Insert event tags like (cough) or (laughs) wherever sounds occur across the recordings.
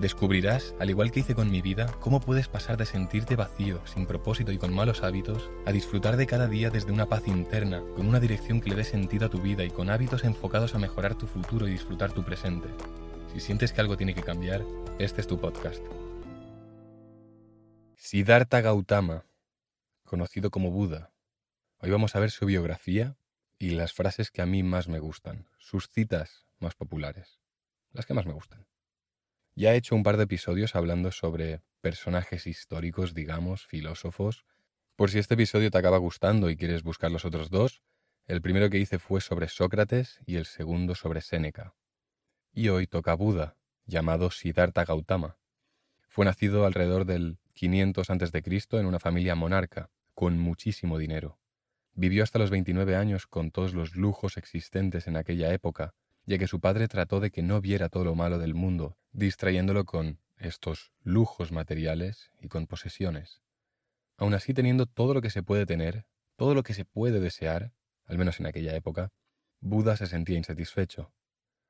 Descubrirás, al igual que hice con mi vida, cómo puedes pasar de sentirte vacío, sin propósito y con malos hábitos, a disfrutar de cada día desde una paz interna, con una dirección que le dé sentido a tu vida y con hábitos enfocados a mejorar tu futuro y disfrutar tu presente. Si sientes que algo tiene que cambiar, este es tu podcast. Siddhartha Gautama, conocido como Buda. Hoy vamos a ver su biografía y las frases que a mí más me gustan, sus citas más populares, las que más me gustan. Ya he hecho un par de episodios hablando sobre personajes históricos, digamos, filósofos. Por si este episodio te acaba gustando y quieres buscar los otros dos, el primero que hice fue sobre Sócrates y el segundo sobre Séneca. Y hoy toca Buda, llamado Siddhartha Gautama. Fue nacido alrededor del 500 a.C. en una familia monarca, con muchísimo dinero. Vivió hasta los 29 años con todos los lujos existentes en aquella época ya que su padre trató de que no viera todo lo malo del mundo, distrayéndolo con estos lujos materiales y con posesiones. Aun así, teniendo todo lo que se puede tener, todo lo que se puede desear, al menos en aquella época, Buda se sentía insatisfecho.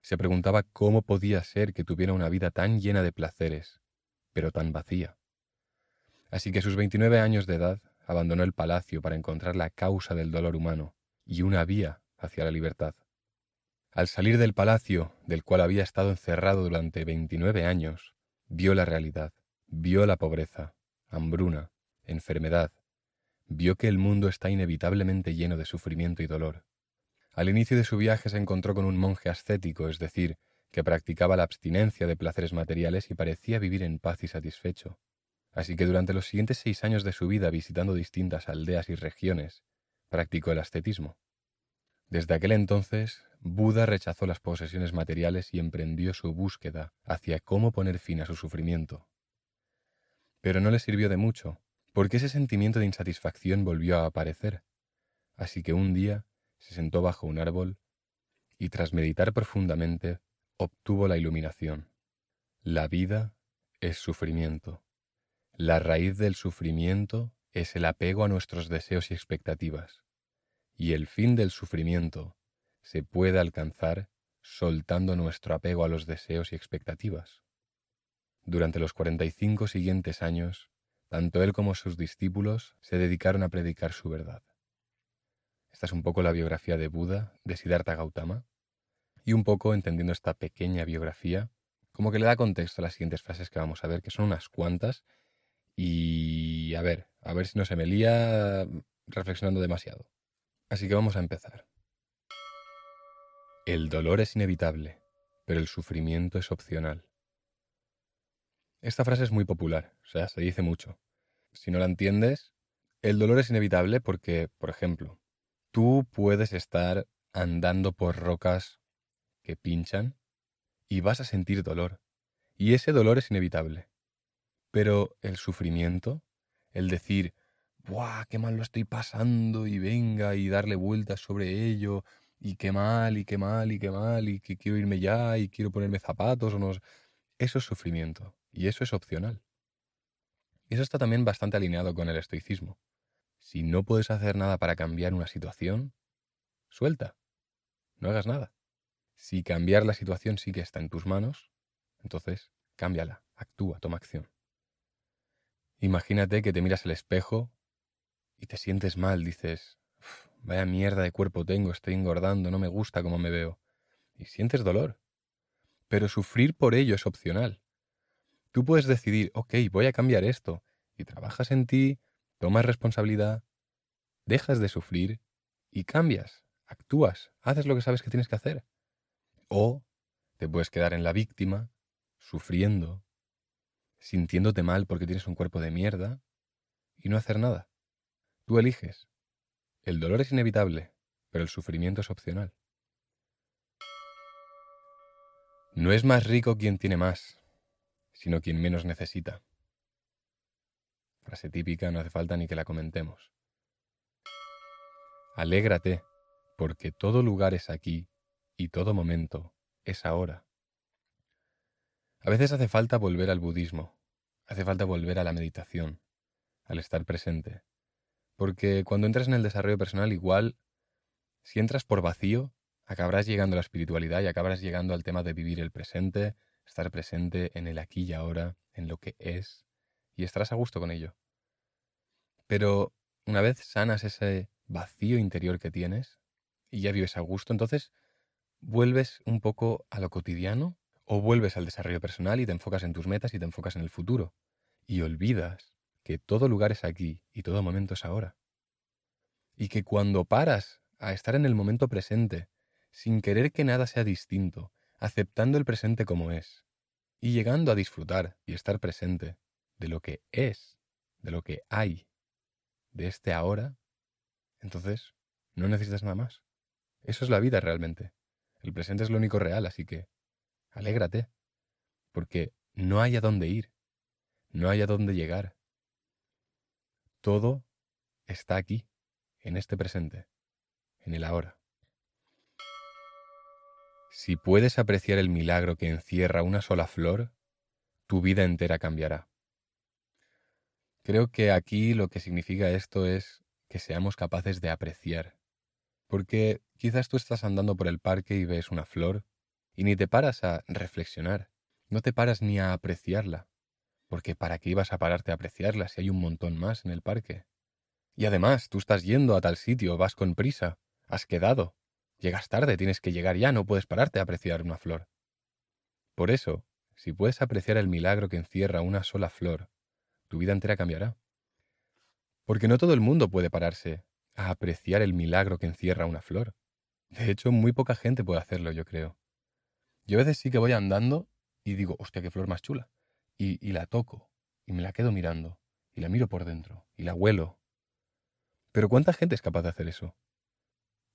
Se preguntaba cómo podía ser que tuviera una vida tan llena de placeres, pero tan vacía. Así que a sus 29 años de edad abandonó el palacio para encontrar la causa del dolor humano y una vía hacia la libertad. Al salir del palacio, del cual había estado encerrado durante veintinueve años, vio la realidad, vio la pobreza, hambruna, enfermedad, vio que el mundo está inevitablemente lleno de sufrimiento y dolor. Al inicio de su viaje se encontró con un monje ascético, es decir, que practicaba la abstinencia de placeres materiales y parecía vivir en paz y satisfecho. Así que durante los siguientes seis años de su vida visitando distintas aldeas y regiones, practicó el ascetismo. Desde aquel entonces, Buda rechazó las posesiones materiales y emprendió su búsqueda hacia cómo poner fin a su sufrimiento. Pero no le sirvió de mucho, porque ese sentimiento de insatisfacción volvió a aparecer. Así que un día se sentó bajo un árbol y tras meditar profundamente obtuvo la iluminación. La vida es sufrimiento. La raíz del sufrimiento es el apego a nuestros deseos y expectativas y el fin del sufrimiento se puede alcanzar soltando nuestro apego a los deseos y expectativas. Durante los 45 siguientes años, tanto él como sus discípulos se dedicaron a predicar su verdad. Esta es un poco la biografía de Buda, de Siddhartha Gautama, y un poco entendiendo esta pequeña biografía, como que le da contexto a las siguientes frases que vamos a ver, que son unas cuantas, y a ver, a ver si no se me lía reflexionando demasiado. Así que vamos a empezar. El dolor es inevitable, pero el sufrimiento es opcional. Esta frase es muy popular, o sea, se dice mucho. Si no la entiendes, el dolor es inevitable porque, por ejemplo, tú puedes estar andando por rocas que pinchan y vas a sentir dolor. Y ese dolor es inevitable. Pero el sufrimiento, el decir, ¡buah, qué mal lo estoy pasando! y venga y darle vueltas sobre ello, y qué mal, y qué mal, y qué mal, y que quiero irme ya, y quiero ponerme zapatos o no. Eso es sufrimiento, y eso es opcional. Y eso está también bastante alineado con el estoicismo. Si no puedes hacer nada para cambiar una situación, suelta, no hagas nada. Si cambiar la situación sí que está en tus manos, entonces cámbiala, actúa, toma acción. Imagínate que te miras al espejo y te sientes mal, dices, vaya mierda de cuerpo tengo, estoy engordando, no me gusta cómo me veo. Y sientes dolor. Pero sufrir por ello es opcional. Tú puedes decidir, ok, voy a cambiar esto, y trabajas en ti, tomas responsabilidad, dejas de sufrir y cambias, actúas, haces lo que sabes que tienes que hacer. O te puedes quedar en la víctima, sufriendo, sintiéndote mal porque tienes un cuerpo de mierda y no hacer nada. Tú eliges. El dolor es inevitable, pero el sufrimiento es opcional. No es más rico quien tiene más, sino quien menos necesita. Frase típica, no hace falta ni que la comentemos. Alégrate, porque todo lugar es aquí y todo momento es ahora. A veces hace falta volver al budismo, hace falta volver a la meditación, al estar presente. Porque cuando entras en el desarrollo personal, igual, si entras por vacío, acabarás llegando a la espiritualidad y acabarás llegando al tema de vivir el presente, estar presente en el aquí y ahora, en lo que es, y estarás a gusto con ello. Pero una vez sanas ese vacío interior que tienes y ya vives a gusto, entonces vuelves un poco a lo cotidiano o vuelves al desarrollo personal y te enfocas en tus metas y te enfocas en el futuro. Y olvidas que todo lugar es aquí y todo momento es ahora. Y que cuando paras a estar en el momento presente, sin querer que nada sea distinto, aceptando el presente como es, y llegando a disfrutar y estar presente de lo que es, de lo que hay, de este ahora, entonces no necesitas nada más. Eso es la vida realmente. El presente es lo único real, así que alégrate, porque no hay a dónde ir, no hay a dónde llegar. Todo está aquí, en este presente, en el ahora. Si puedes apreciar el milagro que encierra una sola flor, tu vida entera cambiará. Creo que aquí lo que significa esto es que seamos capaces de apreciar. Porque quizás tú estás andando por el parque y ves una flor y ni te paras a reflexionar, no te paras ni a apreciarla, porque ¿para qué ibas a pararte a apreciarla si hay un montón más en el parque? Y además, tú estás yendo a tal sitio, vas con prisa, has quedado, llegas tarde, tienes que llegar ya, no puedes pararte a apreciar una flor. Por eso, si puedes apreciar el milagro que encierra una sola flor, tu vida entera cambiará. Porque no todo el mundo puede pararse a apreciar el milagro que encierra una flor. De hecho, muy poca gente puede hacerlo, yo creo. Yo a veces sí que voy andando y digo, hostia, qué flor más chula. Y, la toco, y me la quedo mirando, y la miro por dentro, y la huelo. Pero ¿cuánta gente es capaz de hacer eso?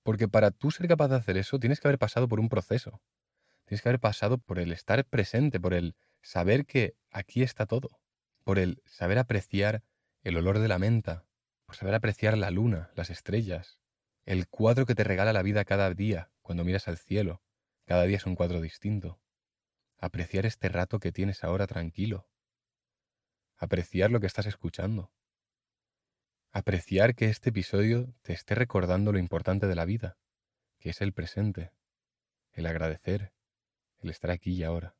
Porque para tú ser capaz de hacer eso tienes que haber pasado por un proceso. Tienes que haber pasado por el estar presente, por el saber que aquí está todo, por el saber apreciar el olor de la menta, por saber apreciar la luna, las estrellas, el cuadro que te regala la vida cada día cuando miras al cielo, cada día es un cuadro distinto. Apreciar este rato que tienes ahora tranquilo. Apreciar lo que estás escuchando. Apreciar que este episodio te esté recordando lo importante de la vida, que es el presente, el agradecer, el estar aquí y ahora.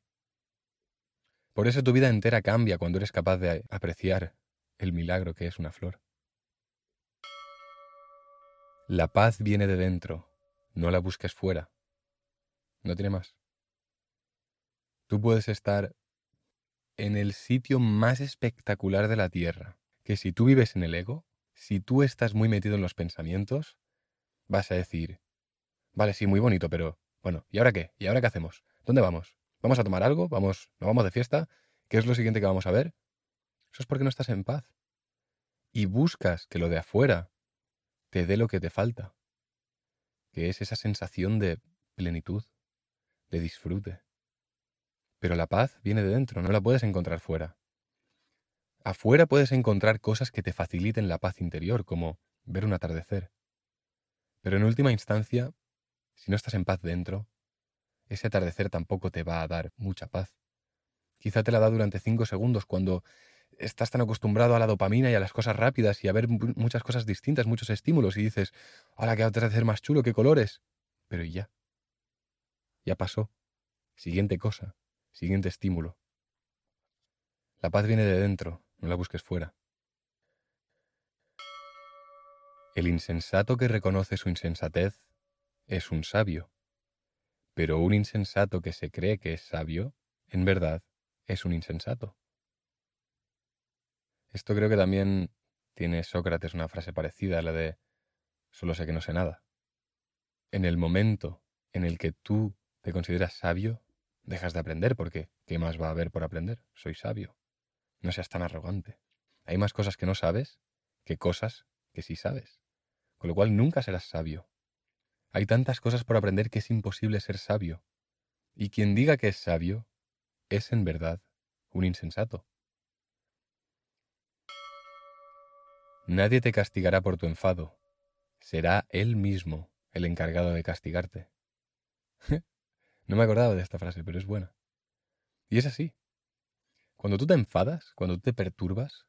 Por eso tu vida entera cambia cuando eres capaz de apreciar el milagro que es una flor. La paz viene de dentro, no la busques fuera. No tiene más. Tú puedes estar en el sitio más espectacular de la Tierra, que si tú vives en el ego, si tú estás muy metido en los pensamientos, vas a decir, vale, sí, muy bonito, pero bueno, ¿y ahora qué? ¿Y ahora qué hacemos? ¿Dónde vamos? ¿Vamos a tomar algo? ¿Vamos, ¿Nos vamos de fiesta? ¿Qué es lo siguiente que vamos a ver? Eso es porque no estás en paz. Y buscas que lo de afuera te dé lo que te falta, que es esa sensación de plenitud, de disfrute. Pero la paz viene de dentro, no la puedes encontrar fuera. Afuera puedes encontrar cosas que te faciliten la paz interior, como ver un atardecer. Pero en última instancia, si no estás en paz dentro, ese atardecer tampoco te va a dar mucha paz. Quizá te la da durante cinco segundos cuando estás tan acostumbrado a la dopamina y a las cosas rápidas y a ver muchas cosas distintas, muchos estímulos y dices, ahora que atardecer más chulo, qué colores. Pero ya, ya pasó. Siguiente cosa, siguiente estímulo. La paz viene de dentro, no la busques fuera. El insensato que reconoce su insensatez es un sabio, pero un insensato que se cree que es sabio, en verdad, es un insensato. Esto creo que también tiene Sócrates una frase parecida a la de solo sé que no sé nada. En el momento en el que tú te consideras sabio, dejas de aprender porque ¿qué más va a haber por aprender? Soy sabio. No seas tan arrogante. Hay más cosas que no sabes que cosas que sí sabes. Con lo cual nunca serás sabio. Hay tantas cosas por aprender que es imposible ser sabio. Y quien diga que es sabio es en verdad un insensato. Nadie te castigará por tu enfado. Será él mismo el encargado de castigarte. (laughs) no me acordaba de esta frase, pero es buena. Y es así. Cuando tú te enfadas, cuando tú te perturbas,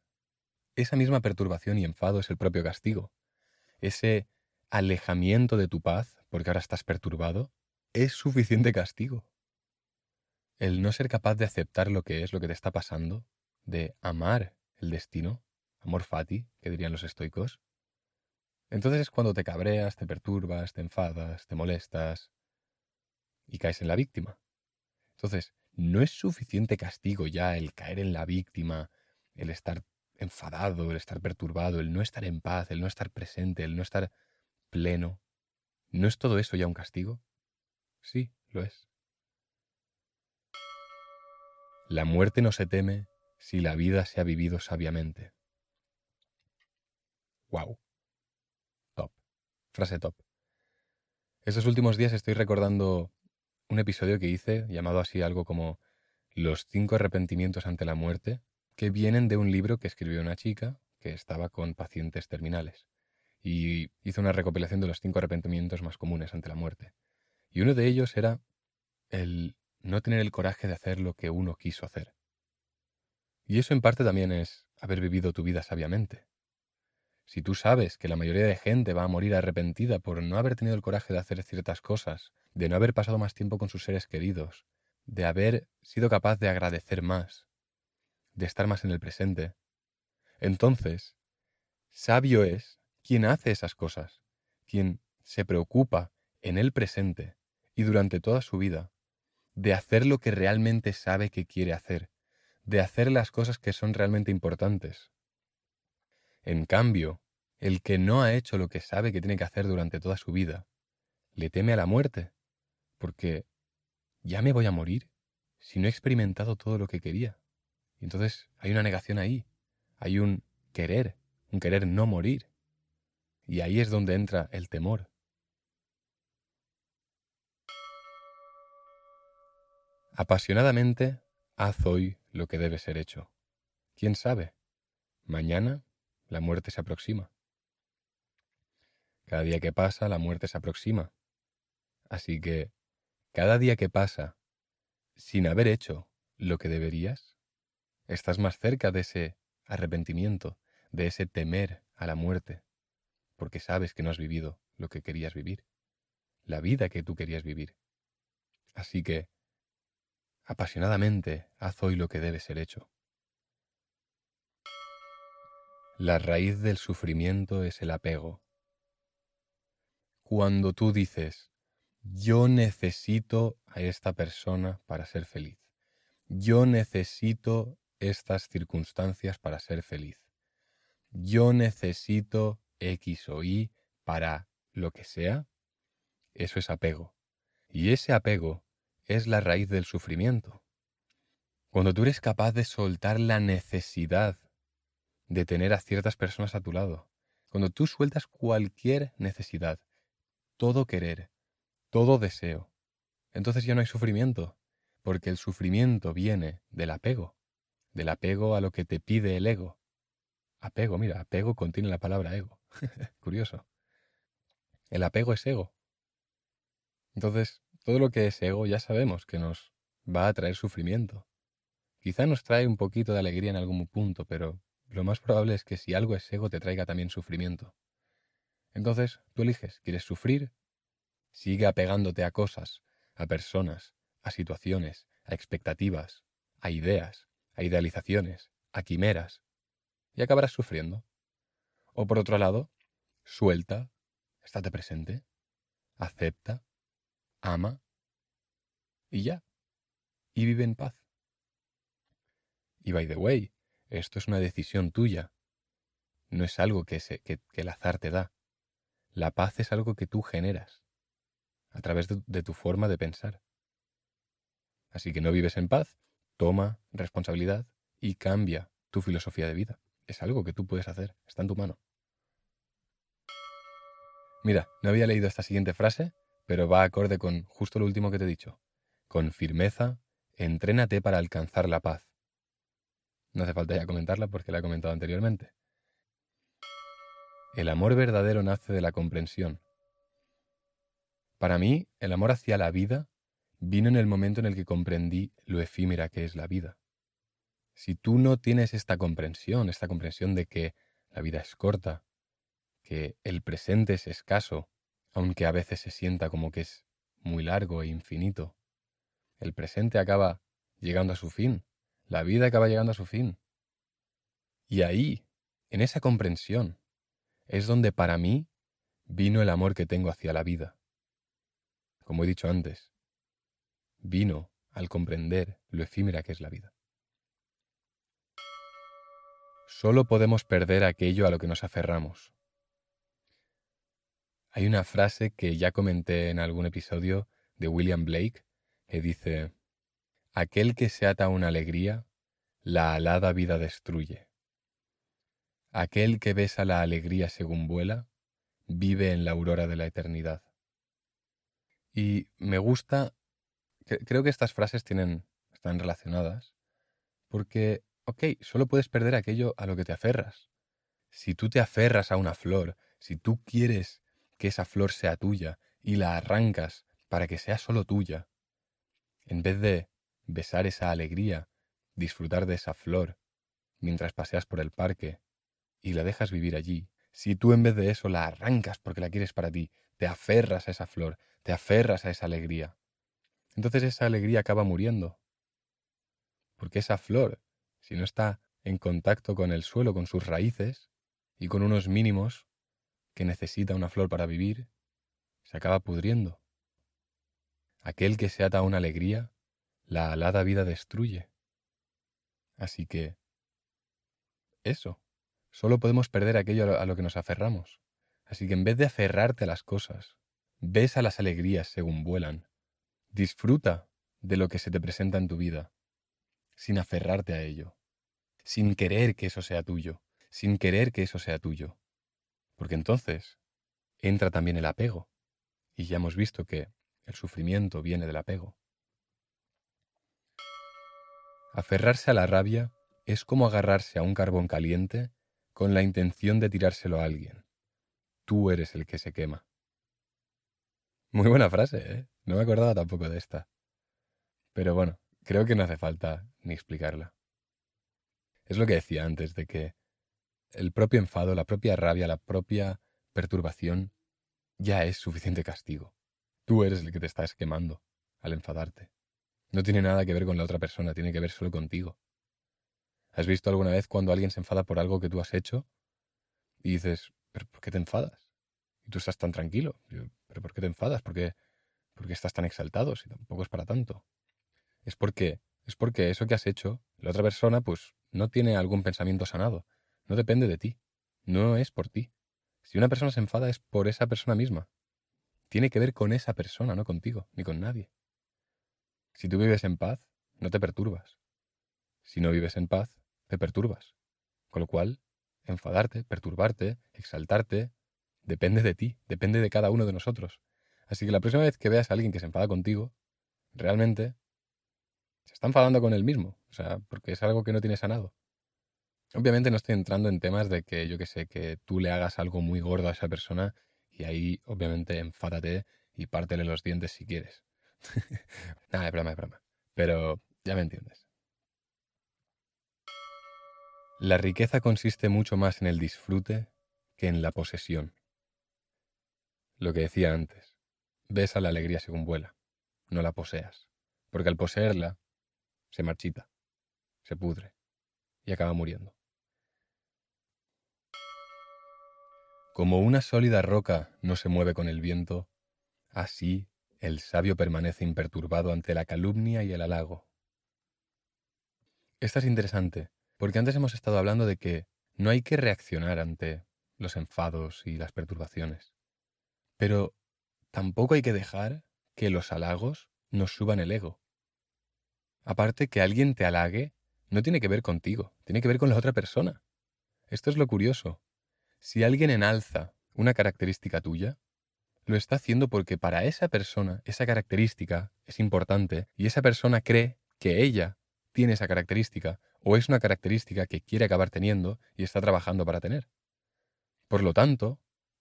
esa misma perturbación y enfado es el propio castigo. Ese alejamiento de tu paz, porque ahora estás perturbado, es suficiente castigo. El no ser capaz de aceptar lo que es, lo que te está pasando, de amar el destino, amor fati, que dirían los estoicos, entonces es cuando te cabreas, te perturbas, te enfadas, te molestas y caes en la víctima. Entonces, no es suficiente castigo ya el caer en la víctima, el estar enfadado, el estar perturbado, el no estar en paz, el no estar presente, el no estar pleno. ¿No es todo eso ya un castigo? Sí, lo es. La muerte no se teme si la vida se ha vivido sabiamente. ¡Wow! Top. Frase top. Estos últimos días estoy recordando un episodio que hice llamado así algo como Los cinco arrepentimientos ante la muerte, que vienen de un libro que escribió una chica que estaba con pacientes terminales y hizo una recopilación de los cinco arrepentimientos más comunes ante la muerte. Y uno de ellos era el no tener el coraje de hacer lo que uno quiso hacer. Y eso en parte también es haber vivido tu vida sabiamente. Si tú sabes que la mayoría de gente va a morir arrepentida por no haber tenido el coraje de hacer ciertas cosas, de no haber pasado más tiempo con sus seres queridos, de haber sido capaz de agradecer más, de estar más en el presente, entonces, sabio es quien hace esas cosas, quien se preocupa en el presente y durante toda su vida de hacer lo que realmente sabe que quiere hacer, de hacer las cosas que son realmente importantes. En cambio, el que no ha hecho lo que sabe que tiene que hacer durante toda su vida, le teme a la muerte, porque ya me voy a morir si no he experimentado todo lo que quería. Y entonces hay una negación ahí, hay un querer, un querer no morir. Y ahí es donde entra el temor. Apasionadamente, haz hoy lo que debe ser hecho. ¿Quién sabe? Mañana la muerte se aproxima. Cada día que pasa, la muerte se aproxima. Así que, cada día que pasa, sin haber hecho lo que deberías, estás más cerca de ese arrepentimiento, de ese temer a la muerte, porque sabes que no has vivido lo que querías vivir, la vida que tú querías vivir. Así que, apasionadamente, haz hoy lo que debe ser hecho. La raíz del sufrimiento es el apego. Cuando tú dices, yo necesito a esta persona para ser feliz, yo necesito estas circunstancias para ser feliz, yo necesito X o Y para lo que sea, eso es apego. Y ese apego es la raíz del sufrimiento. Cuando tú eres capaz de soltar la necesidad de tener a ciertas personas a tu lado, cuando tú sueltas cualquier necesidad, todo querer, todo deseo, entonces ya no hay sufrimiento, porque el sufrimiento viene del apego, del apego a lo que te pide el ego. Apego, mira, apego contiene la palabra ego. (laughs) Curioso. El apego es ego. Entonces, todo lo que es ego ya sabemos que nos va a traer sufrimiento. Quizá nos trae un poquito de alegría en algún punto, pero lo más probable es que si algo es ego te traiga también sufrimiento. Entonces, tú eliges, ¿quieres sufrir? Sigue apegándote a cosas, a personas, a situaciones, a expectativas, a ideas, a idealizaciones, a quimeras, y acabarás sufriendo. O por otro lado, suelta, estate presente, acepta, ama y ya. Y vive en paz. Y by the way, esto es una decisión tuya. No es algo que, se, que, el azar te da. La paz es algo que tú generas a través de tu forma de pensar. Así que no vives en paz, toma responsabilidad y cambia tu filosofía de vida. Es algo que tú puedes hacer, está en tu mano. Mira, no había leído esta siguiente frase, pero va acorde con justo lo último que te he dicho. Con firmeza, entrénate para alcanzar la paz. No hace falta ya comentarla porque la he comentado anteriormente. El amor verdadero nace de la comprensión. Para mí, el amor hacia la vida vino en el momento en el que comprendí lo efímera que es la vida. Si tú no tienes esta comprensión, esta comprensión de que la vida es corta, que el presente es escaso, aunque a veces se sienta como que es muy largo e infinito, el presente acaba llegando a su fin, la vida acaba llegando a su fin. Y ahí, en esa comprensión, es donde para mí vino el amor que tengo hacia la vida. Como he dicho antes, vino al comprender lo efímera que es la vida. Solo podemos perder aquello a lo que nos aferramos. Hay una frase que ya comenté en algún episodio de William Blake que dice, Aquel que se ata a una alegría, la alada vida destruye. Aquel que besa la alegría según vuela, vive en la aurora de la eternidad. Y me gusta, creo que estas frases tienen, están relacionadas, porque, ok, solo puedes perder aquello a lo que te aferras. Si tú te aferras a una flor, si tú quieres que esa flor sea tuya y la arrancas para que sea solo tuya, en vez de besar esa alegría, disfrutar de esa flor, mientras paseas por el parque y la dejas vivir allí, si tú en vez de eso la arrancas porque la quieres para ti, te aferras a esa flor, te aferras a esa alegría, entonces esa alegría acaba muriendo. Porque esa flor, si no está en contacto con el suelo, con sus raíces y con unos mínimos que necesita una flor para vivir, se acaba pudriendo. Aquel que se ata a una alegría, la alada vida destruye. Así que, eso, solo podemos perder aquello a lo que nos aferramos. Así que en vez de aferrarte a las cosas, besa las alegrías según vuelan. Disfruta de lo que se te presenta en tu vida, sin aferrarte a ello, sin querer que eso sea tuyo, sin querer que eso sea tuyo. Porque entonces entra también el apego. Y ya hemos visto que el sufrimiento viene del apego. Aferrarse a la rabia es como agarrarse a un carbón caliente con la intención de tirárselo a alguien. Tú eres el que se quema. Muy buena frase, ¿eh? No me acordaba tampoco de esta. Pero bueno, creo que no hace falta ni explicarla. Es lo que decía antes, de que el propio enfado, la propia rabia, la propia perturbación ya es suficiente castigo. Tú eres el que te estás quemando al enfadarte. No tiene nada que ver con la otra persona, tiene que ver solo contigo. ¿Has visto alguna vez cuando alguien se enfada por algo que tú has hecho y dices, ¿pero por qué te enfadas? Y tú estás tan tranquilo. ¿Pero por qué te enfadas? ¿Por qué, estás tan exaltado? Si tampoco es para tanto. Es porque, es porque eso que has hecho, la otra persona, pues, no tiene algún pensamiento sanado. No depende de ti. No es por ti. Si una persona se enfada es por esa persona misma. Tiene que ver con esa persona, no contigo, ni con nadie. Si tú vives en paz, no te perturbas. Si no vives en paz, te perturbas. Con lo cual, enfadarte, perturbarte, exaltarte, depende de ti, depende de cada uno de nosotros. Así que la próxima vez que veas a alguien que se enfada contigo, realmente se está enfadando con él mismo, o sea, porque es algo que no tiene sanado. Obviamente no estoy entrando en temas de que, yo que sé, que tú le hagas algo muy gordo a esa persona y ahí, obviamente, enfádate y pártele los dientes si quieres. (laughs) Nada, es broma, es broma. Pero ya me entiendes. La riqueza consiste mucho más en el disfrute que en la posesión. Lo que decía antes, ves a la alegría según vuela, no la poseas, porque al poseerla se marchita, se pudre y acaba muriendo. Como una sólida roca no se mueve con el viento, así el sabio permanece imperturbado ante la calumnia y el halago. Esta es interesante, porque antes hemos estado hablando de que no hay que reaccionar ante los enfados y las perturbaciones. Pero tampoco hay que dejar que los halagos nos suban el ego. Aparte, que alguien te halague no tiene que ver contigo, tiene que ver con la otra persona. Esto es lo curioso. Si alguien enalza una característica tuya, lo está haciendo porque para esa persona esa característica es importante y esa persona cree que ella tiene esa característica o es una característica que quiere acabar teniendo y está trabajando para tener. Por lo tanto,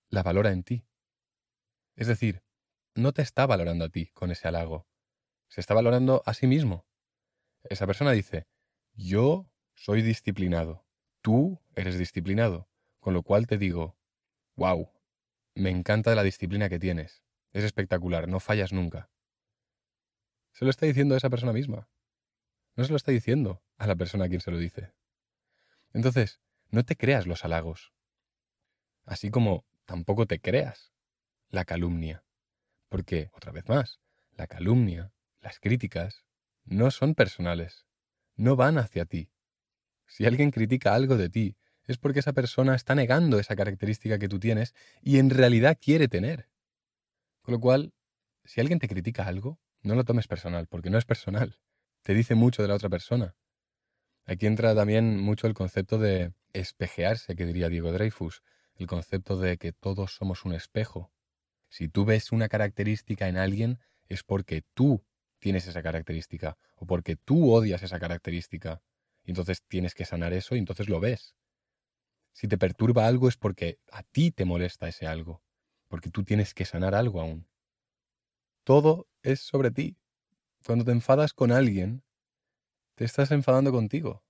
la valora en ti. Es decir, no te está valorando a ti con ese halago, Se está valorando a sí mismo. Esa persona dice, yo soy disciplinado, tú eres disciplinado, con lo cual te digo, wow, me encanta la disciplina que tienes, es espectacular, no fallas nunca. Se lo está diciendo a esa persona misma. No se lo está diciendo a la persona a quien se lo dice. Entonces, no te creas los halagos. Así como tampoco te creas la calumnia. Porque, otra vez más, la calumnia, las críticas, no son personales, no van hacia ti. Si alguien critica algo de ti, es porque esa persona está negando esa característica que tú tienes y en realidad quiere tener. Con lo cual, si alguien te critica algo, no lo tomes personal, porque no es personal. Te dice mucho de la otra persona. Aquí entra también mucho el concepto de espejearse, que diría Diego Dreyfus, el concepto de que todos somos un espejo. Si tú ves una característica en alguien, es porque tú tienes esa característica o porque tú odias esa característica. Y entonces tienes que sanar eso y entonces lo ves. Si te perturba algo es porque a ti te molesta ese algo, porque tú tienes que sanar algo aún. Todo es sobre ti. Cuando te enfadas con alguien, te estás enfadando contigo.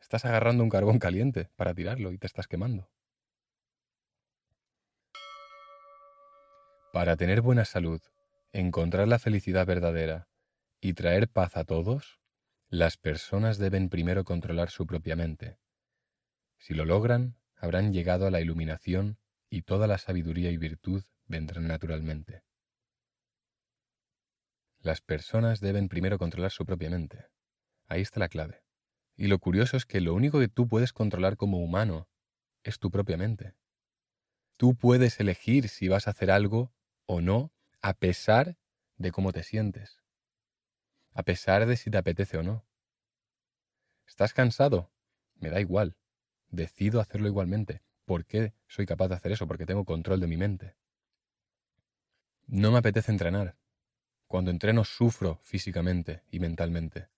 Estás agarrando un carbón caliente para tirarlo y te estás quemando. Para tener buena salud, encontrar la felicidad verdadera y traer paz a todos, las personas deben primero controlar su propia mente. Si lo logran, habrán llegado a la iluminación y toda la sabiduría y virtud vendrán naturalmente. Las personas deben primero controlar su propia mente. Ahí está la clave. Y lo curioso es que lo único que tú puedes controlar como humano es tu propia mente. Tú puedes elegir si vas a hacer algo o no a pesar de cómo te sientes a pesar de si te apetece o no. ¿Estás cansado? Me da igual. Decido hacerlo igualmente. ¿Por qué soy capaz de hacer eso? Porque tengo control de mi mente. No me apetece entrenar. Cuando entreno sufro físicamente y mentalmente.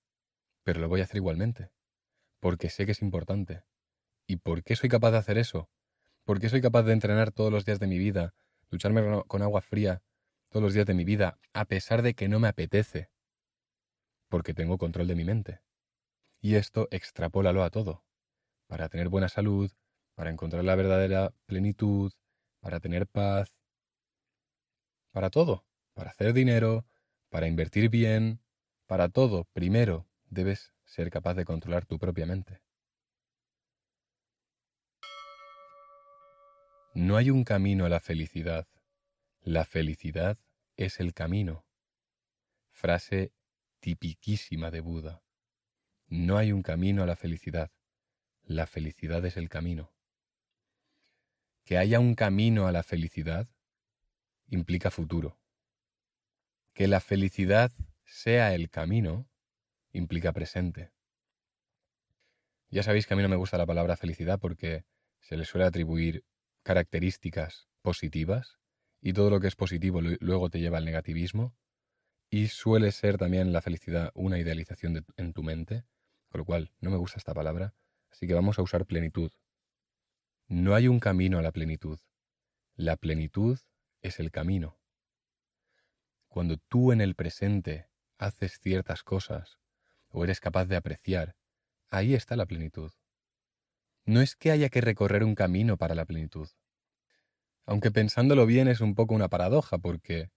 Pero lo voy a hacer igualmente. Porque sé que es importante. ¿Y por qué soy capaz de hacer eso? ¿Por qué soy capaz de entrenar todos los días de mi vida, lucharme con agua fría todos los días de mi vida, a pesar de que no me apetece? porque tengo control de mi mente. Y esto extrapólalo a todo, para tener buena salud, para encontrar la verdadera plenitud, para tener paz, para todo, para hacer dinero, para invertir bien, para todo, primero debes ser capaz de controlar tu propia mente. No hay un camino a la felicidad. La felicidad es el camino. Frase tipiquísima de Buda. No hay un camino a la felicidad. La felicidad es el camino. Que haya un camino a la felicidad implica futuro. Que la felicidad sea el camino implica presente. Ya sabéis que a mí no me gusta la palabra felicidad porque se le suele atribuir características positivas y todo lo que es positivo luego te lleva al negativismo y suele ser también la felicidad una idealización en tu mente, con lo cual no me gusta esta palabra, así que vamos a usar plenitud. No hay un camino a la plenitud. La plenitud es el camino. Cuando tú en el presente haces ciertas cosas o eres capaz de apreciar, ahí está la plenitud. No es que haya que recorrer un camino para la plenitud. Aunque pensándolo bien es un poco una paradoja, porque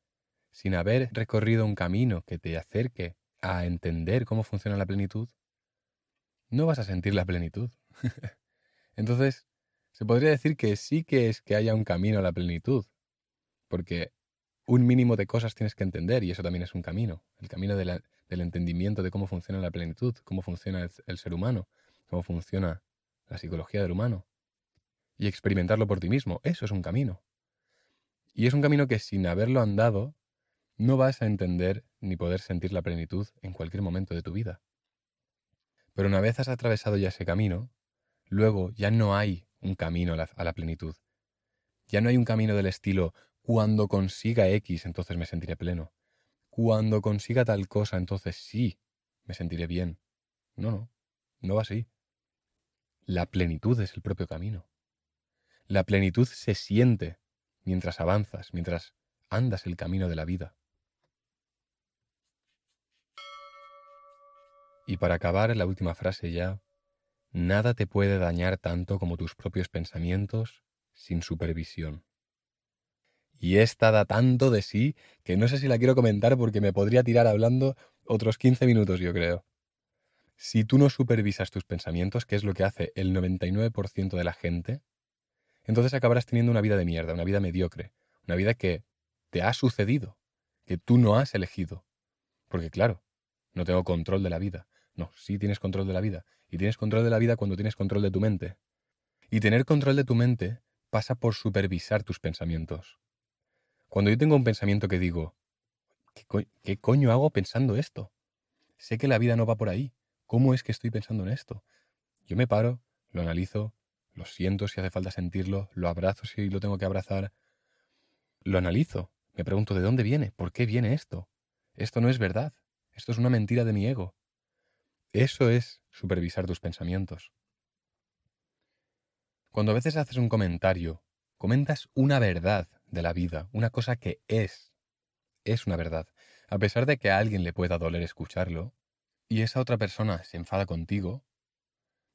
sin haber recorrido un camino que te acerque a entender cómo funciona la plenitud, no vas a sentir la plenitud. (laughs) Entonces, se podría decir que sí que es que haya un camino a la plenitud, porque un mínimo de cosas tienes que entender y eso también es un camino, el camino del entendimiento de cómo funciona la plenitud, cómo funciona el ser humano, cómo funciona la psicología del humano, y experimentarlo por ti mismo, eso es un camino. Y es un camino que sin haberlo andado no vas a entender ni poder sentir la plenitud en cualquier momento de tu vida. Pero una vez has atravesado ya ese camino, luego ya no hay un camino a la, plenitud. Ya no hay un camino del estilo, cuando consiga X, entonces me sentiré pleno. Cuando consiga tal cosa, entonces sí, me sentiré bien. No, no, no va así. La plenitud es el propio camino. La plenitud se siente mientras avanzas, mientras andas el camino de la vida. Y para acabar la última frase ya, nada te puede dañar tanto como tus propios pensamientos sin supervisión. Y esta da tanto de sí que no sé si la quiero comentar porque me podría tirar hablando otros 15 minutos, yo creo. Si tú no supervisas tus pensamientos, que es lo que hace el 99% de la gente, entonces acabarás teniendo una vida de mierda, una vida mediocre, una vida que te ha sucedido, que tú no has elegido. Porque claro, no tengo control de la vida. No, sí tienes control de la vida. Y tienes control de la vida cuando tienes control de tu mente. Y tener control de tu mente pasa por supervisar tus pensamientos. Cuando yo tengo un pensamiento que digo, ¿qué, coño hago pensando esto? Sé que la vida no va por ahí. ¿Cómo es que estoy pensando en esto? Yo me paro, lo analizo, lo siento si hace falta sentirlo, lo abrazo si lo tengo que abrazar, lo analizo, me pregunto de dónde viene, por qué viene esto. Esto no es verdad, esto es una mentira de mi ego. Eso es supervisar tus pensamientos. Cuando a veces haces un comentario, comentas una verdad de la vida, una cosa que es, es una verdad, a pesar de que a alguien le pueda doler escucharlo, y esa otra persona se enfada contigo,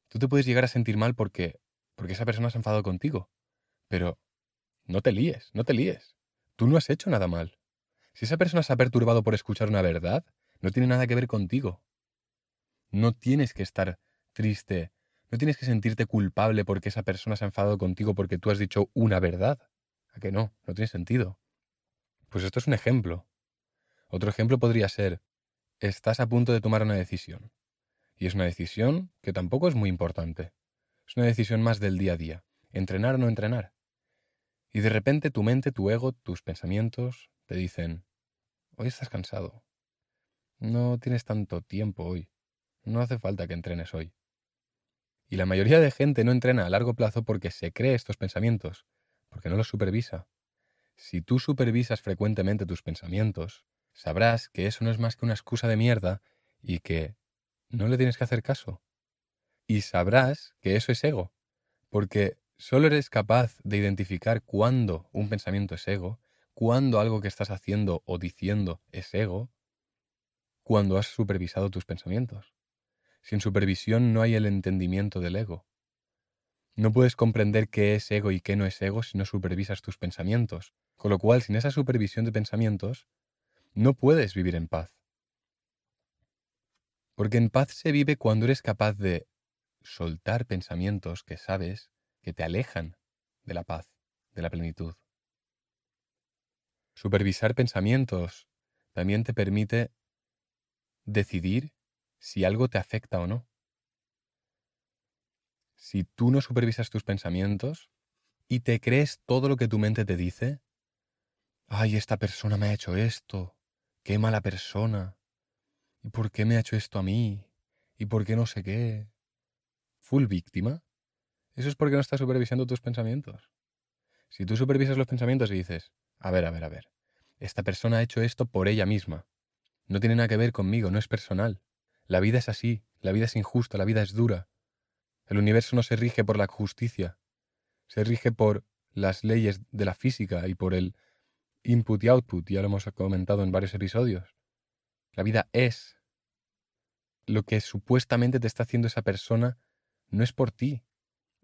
tú te puedes llegar a sentir mal porque, porque esa persona se ha enfadado contigo. Pero no te líes, no te líes. Tú no has hecho nada mal. Si esa persona se ha perturbado por escuchar una verdad, no tiene nada que ver contigo. No tienes que estar triste, no tienes que sentirte culpable porque esa persona se ha enfadado contigo porque tú has dicho una verdad. ¿A que no? No tiene sentido. Pues esto es un ejemplo. Otro ejemplo podría ser, estás a punto de tomar una decisión. Y es una decisión que tampoco es muy importante. Es una decisión más del día a día. Entrenar o no entrenar. Y de repente tu mente, tu ego, tus pensamientos te dicen, hoy estás cansado. No tienes tanto tiempo hoy. No hace falta que entrenes hoy. Y la mayoría de gente no entrena a largo plazo porque se cree estos pensamientos, porque no los supervisa. Si tú supervisas frecuentemente tus pensamientos, sabrás que eso no es más que una excusa de mierda y que no le tienes que hacer caso. Y sabrás que eso es ego, porque Solo eres capaz de identificar cuándo un pensamiento es ego, cuándo algo que estás haciendo o diciendo es ego, cuando has supervisado tus pensamientos. Sin supervisión no hay el entendimiento del ego. No puedes comprender qué es ego y qué no es ego si no supervisas tus pensamientos, con lo cual sin esa supervisión de pensamientos no puedes vivir en paz. Porque en paz se vive cuando eres capaz de soltar pensamientos que sabes que te alejan de la paz, de la plenitud. Supervisar pensamientos también te permite decidir si algo te afecta o no. Si tú no supervisas tus pensamientos y te crees todo lo que tu mente te dice, ay, esta persona me ha hecho esto, qué mala persona, ¿y por qué me ha hecho esto a mí? ¿Y por qué no sé qué? Full víctima, eso es porque no estás supervisando tus pensamientos. Si tú supervisas los pensamientos y dices, a ver, a ver, a ver, esta persona ha hecho esto por ella misma. No tiene nada que ver conmigo, no es personal. La vida es así, la vida es injusta, la vida es dura. El universo no se rige por la justicia, se rige por las leyes de la física y por el input y output, ya lo hemos comentado en varios episodios. La vida es. Lo que supuestamente te está haciendo esa persona no es por ti,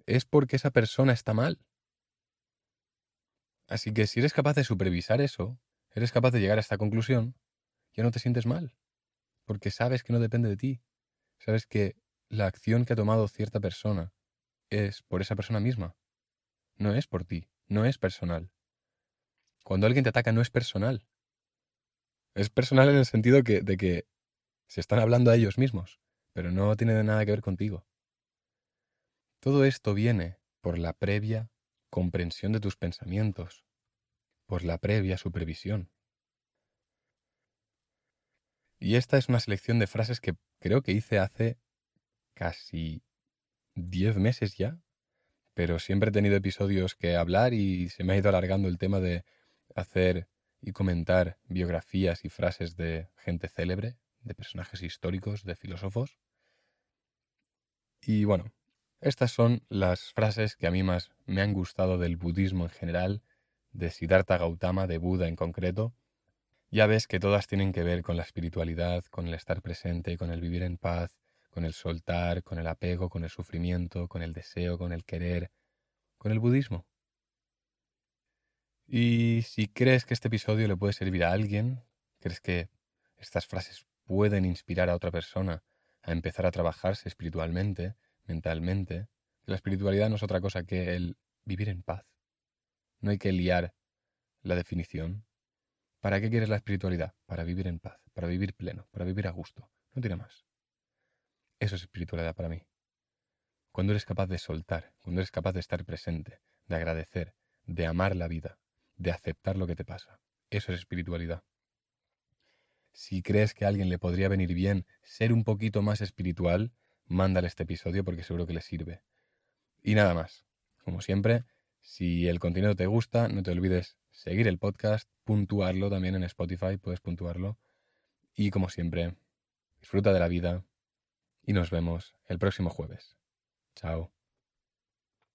es porque esa persona está mal. Así que si eres capaz de supervisar eso, eres capaz de llegar a esta conclusión, ya no te sientes mal, porque sabes que no depende de ti, sabes que la acción que ha tomado cierta persona es por esa persona misma, no es por ti, no es personal. Cuando alguien te ataca no es personal. Es personal en el sentido de que se están hablando a ellos mismos, pero no tiene nada que ver contigo. Todo esto viene por la previa comprensión de tus pensamientos, por la previa supervisión. Y esta es una selección de frases que creo que hice hace casi diez meses ya, pero siempre he tenido episodios que hablar y se me ha ido alargando el tema de hacer y comentar biografías y frases de gente célebre, de personajes históricos, de filósofos. Y bueno, estas son las frases que a mí más me han gustado del budismo en general, de Siddhartha Gautama, de Buda en concreto. Ya ves que todas tienen que ver con la espiritualidad, con el estar presente, con el vivir en paz, con el soltar, con el apego, con el sufrimiento, con el deseo, con el querer, con el budismo. Y si crees que este episodio le puede servir a alguien, crees que estas frases pueden inspirar a otra persona a empezar a trabajarse espiritualmente, mentalmente, la espiritualidad no es otra cosa que el vivir en paz. No hay que liar la definición. ¿Para qué quieres la espiritualidad? Para vivir en paz, para vivir pleno, para vivir a gusto. No tiene más. Eso es espiritualidad para mí. Cuando eres capaz de soltar, cuando eres capaz de estar presente, de agradecer, de amar la vida, de aceptar lo que te pasa. Eso es espiritualidad. Si crees que a alguien le podría venir bien ser un poquito más espiritual, mándale este episodio porque seguro que le sirve. Y nada más. Como siempre, si el contenido te gusta, no te olvides seguir el podcast, puntuarlo también en Spotify, puedes puntuarlo. Y como siempre, disfruta de la vida y nos vemos el próximo jueves. Chao.